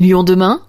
Lyon demain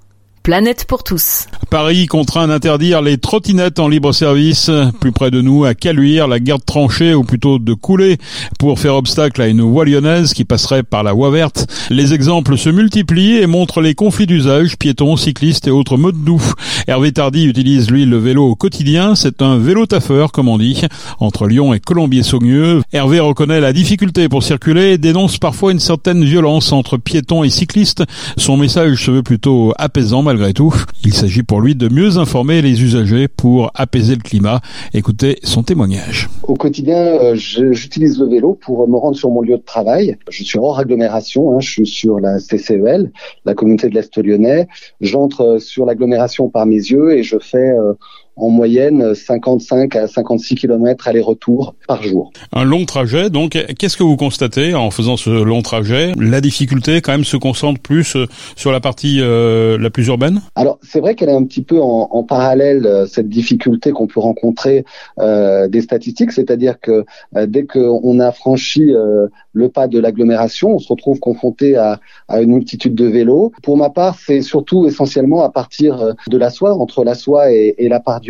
Planète pour tous. Paris contraint d'interdire les trottinettes en libre service. Plus près de nous, à Caluire, la garde tranchée, ou plutôt de couler, pour faire obstacle à une voie lyonnaise qui passerait par la voie verte. Les exemples se multiplient et montrent les conflits d'usage, piétons, cyclistes et autres modes doux. Hervé Tardy utilise, lui, le vélo au quotidien. C'est un vélo taffeur, comme on dit, entre Lyon et Colombier-Saugnieu. Hervé reconnaît la difficulté pour circuler et dénonce parfois une certaine violence entre piétons et cyclistes. Son message se veut plutôt apaisant malgré tout. Il s'agit pour lui de mieux informer les usagers pour apaiser le climat. Écoutez son témoignage. Au quotidien, euh, j'utilise le vélo pour me rendre sur mon lieu de travail. Je suis hors agglomération, hein. je suis sur la CCEL, la communauté de l'Est lyonnais. J'entre sur l'agglomération par mes yeux et je fais euh, en moyenne 55 à 56 km aller-retour par jour. Un long trajet, donc qu'est-ce que vous constatez en faisant ce long trajet? La difficulté quand même se concentre plus euh, sur la partie euh, la plus urbaine? Alors c'est vrai qu'elle est un petit peu en, en parallèle euh, cette difficulté qu'on peut rencontrer euh, des statistiques, c'est-à-dire que euh, dès qu'on a franchi euh, le pas de l'agglomération, on se retrouve confronté à, à, une multitude de vélos. Pour ma part, c'est surtout essentiellement à partir de la soie, entre la soie et, et la part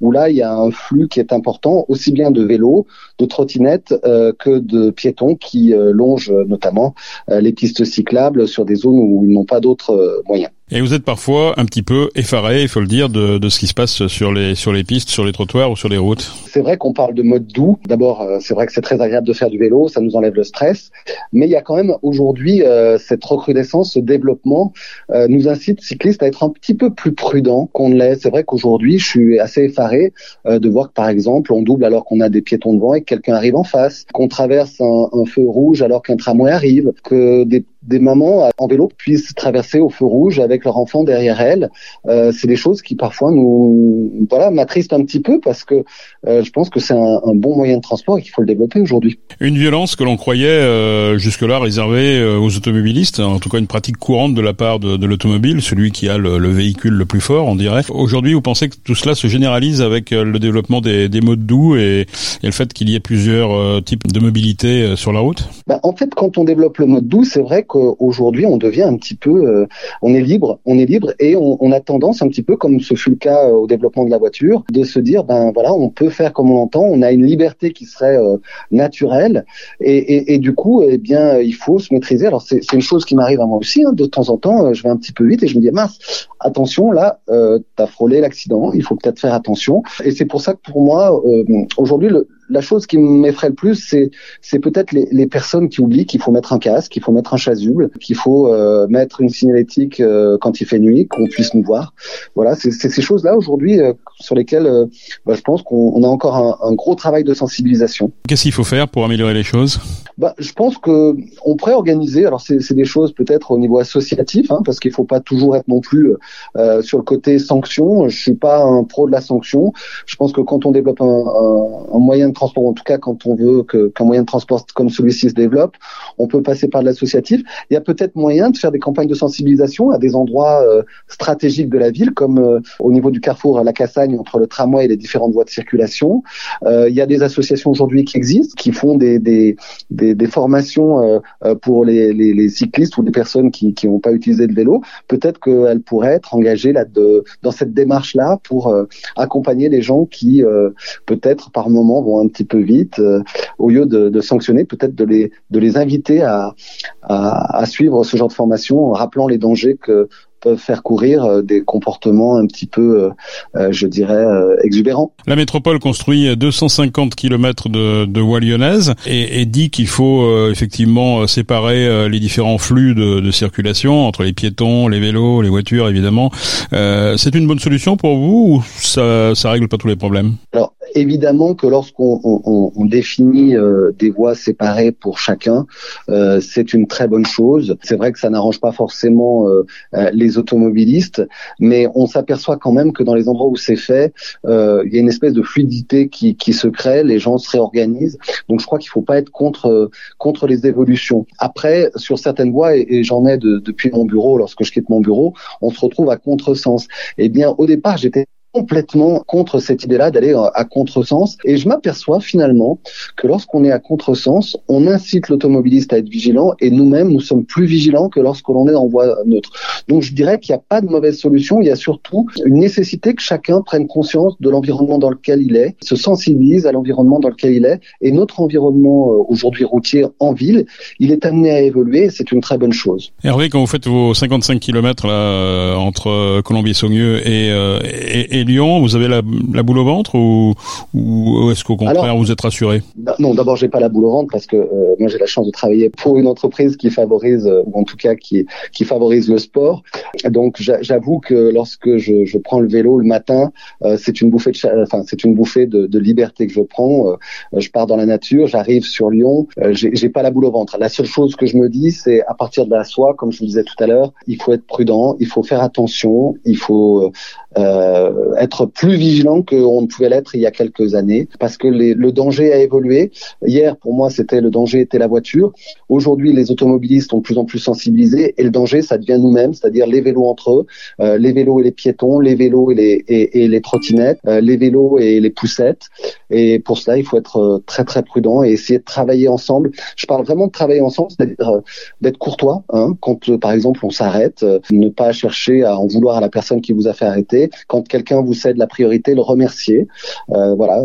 où là, il y a un flux qui est important, aussi bien de vélos, de trottinettes euh, que de piétons qui euh, longent notamment euh, les pistes cyclables sur des zones où ils n'ont pas d'autres moyens. Et vous êtes parfois un petit peu effaré, il faut le dire, de, de, ce qui se passe sur les sur les pistes, sur les trottoirs ou sur les routes. C'est vrai qu'on parle de mode doux. D'abord, c'est vrai que c'est très agréable de faire du vélo, ça nous enlève le stress. Mais il y a quand même aujourd'hui euh, cette recrudescence, ce développement euh, nous incite cyclistes à être un petit peu plus prudents qu'on ne l'est. C'est vrai qu'aujourd'hui, je suis assez effaré euh, de voir que par exemple, on double alors qu'on a des piétons devant et que quelqu'un arrive en face, qu'on traverse un, un feu rouge alors qu'un tramway arrive, que des des mamans en vélo puissent traverser au feu rouge avec leur enfant derrière elles. Euh, c'est des choses qui parfois nous, voilà, m'attristent un petit peu parce que euh, je pense que c'est un, un, bon moyen de transport et qu'il faut le développer aujourd'hui. Une violence que l'on croyait euh, jusque-là réservée euh, aux automobilistes, en tout cas une pratique courante de la part de, de l'automobile, celui qui a le, le, véhicule le plus fort, on dirait. Aujourd'hui, vous pensez que tout cela se généralise avec euh, le développement des, des modes doux et, et, le fait qu'il y ait plusieurs types de mobilité sur la route? Bah, En fait, quand on développe le mode doux, c'est vrai que aujourd'hui on devient un petit peu, euh, on est libre, on est libre et on, a tendance un petit peu, comme ce fut le cas euh, au développement de la voiture, de se dire ben voilà, on peut faire comme on entend, on a une liberté qui serait euh, naturelle et, du coup, eh bien, il faut se maîtriser. Alors c'est une chose qui m'arrive à moi aussi, hein, de temps en temps, je vais un petit peu vite et je me dis mince, attention là, t'as frôlé l'accident, il faut peut-être faire attention. Et c'est pour ça que pour moi, aujourd'hui, le, la chose qui m'effraie le plus, c'est c'est peut-être les, les, personnes qui oublient qu'il faut mettre un casque, qu'il faut mettre un chasuble, qu'il faut euh, mettre une signalétique euh, quand il fait nuit, qu'on puisse nous voir. Voilà, c'est ces choses-là aujourd'hui euh, sur lesquelles bah, je pense qu'on a encore un, un, gros travail de sensibilisation. Qu'est-ce qu'il faut faire pour améliorer les choses? Bah, je pense que on pourrait organiser. Alors c'est des choses peut-être au niveau associatif, hein, parce qu'il faut pas toujours être non plus sur le côté sanction. Je suis pas un pro de la sanction. Je pense que quand on développe un, un, un moyen de transport, en tout cas quand on veut qu'un qu moyen de transport comme celui-ci se développe, on peut passer par l'associatif. Il y a peut-être moyen de faire des campagnes de sensibilisation à des endroits euh, stratégiques de la ville, comme euh, au niveau du carrefour à la Cassagne entre le tramway et les différentes voies de circulation. il y a des associations aujourd'hui qui existent, qui font des, des, des formations euh, euh, pour les, les, cyclistes ou les personnes qui n'ont pas utilisé le vélo, peut-être qu'elles pourraient être engagées là de, dans cette démarche-là pour euh, accompagner les gens qui peut-être par moment vont un petit peu vite, au lieu de, de sanctionner, peut-être de les, de les inviter à, à, à, suivre ce genre de formation en rappelant les dangers que peuvent faire courir euh, des comportements un petit peu, euh, euh, je dirais, exubérants. La métropole construit 250 km de, de voies lyonnaises et, et dit qu'il faut effectivement séparer les différents flux de, de, circulation entre les piétons, les vélos, les voitures, évidemment. Euh, c'est une bonne solution pour vous ou ça, ça règle pas tous les problèmes? Alors, évidemment que lorsqu'on on, on définit euh, des voies séparées pour chacun, euh, c'est une très bonne chose. C'est vrai que ça n'arrange pas forcément euh, les automobilistes, mais on s'aperçoit quand même que dans les endroits où c'est fait, il y a une espèce de fluidité qui, qui, se crée, les gens se réorganisent. Donc je crois qu'il ne faut pas être contre contre les évolutions. Après, sur certaines voies, et, et j'en ai de, depuis mon bureau, lorsque je quitte mon bureau, on se retrouve à contresens. Eh bien, au départ, j'étais complètement contre cette idée-là d'aller à contresens. Et je m'aperçois finalement que lorsqu'on est à contresens, on incite l'automobiliste à être vigilant et nous-mêmes, nous sommes plus vigilants que lorsqu'on est en voie neutre. Donc je dirais qu'il n'y a pas de mauvaise solution, il y a surtout une nécessité que chacun prenne conscience de l'environnement dans lequel il est, se sensibilise à l'environnement dans lequel il est. Et notre environnement euh, aujourd'hui routier en ville, il est amené à évoluer c'est une très bonne chose. Hervé, quand vous faites vos 55 km là, euh, entre Colombier-Saunieux et, euh, et, et, Lyon, vous avez la, la boule au ventre ou, ou est-ce qu'au contraire vous êtes rassuré bah, Non, d'abord j'ai pas la boule au ventre parce que moi j'ai la chance de travailler pour une entreprise qui favorise, ou en tout cas qui, qui favorise le sport. Donc j'avoue que lorsque je, je, prends le vélo le matin, c'est une bouffée de, enfin c'est une bouffée de, de, liberté que je prends. je pars dans la nature, j'arrive sur Lyon, j'ai pas la boule au ventre. La seule chose que je me dis, c'est à partir de la soie, comme je vous disais tout à l'heure, il faut être prudent, il faut faire attention, il faut euh, être plus vigilant qu'on ne pouvait l'être il y a quelques années, parce que le danger a évolué. Hier, pour moi, c'était le danger était la voiture. Aujourd'hui, les automobilistes sont de plus en plus sensibilisés, et le danger, ça devient nous-mêmes, c'est-à-dire les vélos entre eux, euh, les vélos et les piétons, les vélos et les, et, et les trottinettes, euh, les vélos et les poussettes. Et pour cela, il faut être euh, très très prudent et essayer de travailler ensemble. Je parle vraiment de travailler ensemble, c'est-à-dire d'être courtois. Hein, quand par exemple on s'arrête, ne pas chercher à en vouloir à la personne qui vous a fait arrêter. Quand quelqu'un vous cède la priorité, le remercier. voilà.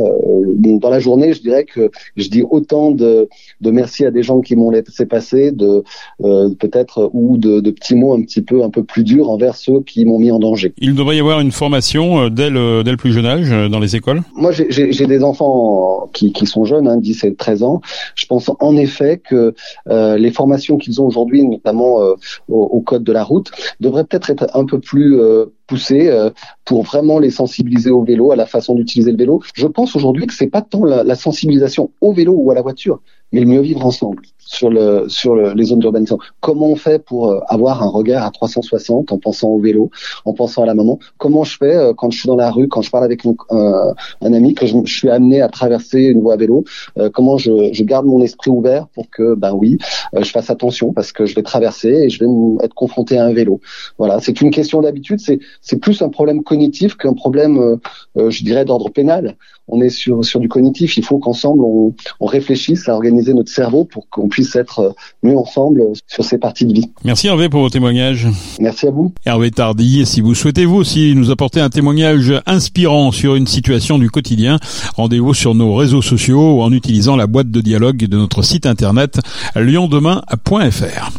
dans la journée, je dirais que je dis autant de, de merci à des gens qui m'ont laissé passer, de peut-être ou de, de, petits mots un petit peu un peu plus durs envers ceux qui m'ont mis en danger. Il devrait y avoir une formation dès le, dès le plus jeune âge dans les écoles? Moi, j'ai des enfants qui, qui sont jeunes, hein, 10 et 13 ans. Je pense en effet que euh, les formations qu'ils ont aujourd'hui, notamment euh, au, code de la route, devraient peut-être être un peu plus euh, poussées pour vraiment les sensibiliser au vélo, à la façon d'utiliser le vélo. Je pense aujourd'hui que c'est pas tant la, la sensibilisation au vélo ou à la voiture, mais le mieux vivre ensemble sur le sur le, les zones d'urbanisation. Comment on fait pour euh, avoir un regard à 360 en pensant au vélo, en pensant à la maman? Comment je fais euh, quand je suis dans la rue, quand je parle avec euh, un ami, que je, suis amené à traverser une voie à vélo Comment je, garde mon esprit ouvert pour que, ben oui, je fasse attention parce que je vais traverser et je vais être confronté à un vélo. Voilà, c'est une question d'habitude. C'est plus un problème cognitif qu'un problème, je dirais, d'ordre pénal. On est sur du cognitif. Il faut qu'ensemble on réfléchisse à organiser notre cerveau pour qu'on puisse être euh, mieux ensemble sur ces parties de vie. Merci Hervé pour vos témoignages. Merci à vous. Hervé Tardy, si vous souhaitez vous aussi nous apporter un témoignage inspirant sur une situation du quotidien, rendez-vous sur nos réseaux sociaux ou en utilisant la boîte de dialogue de notre site internet liondemain.fr.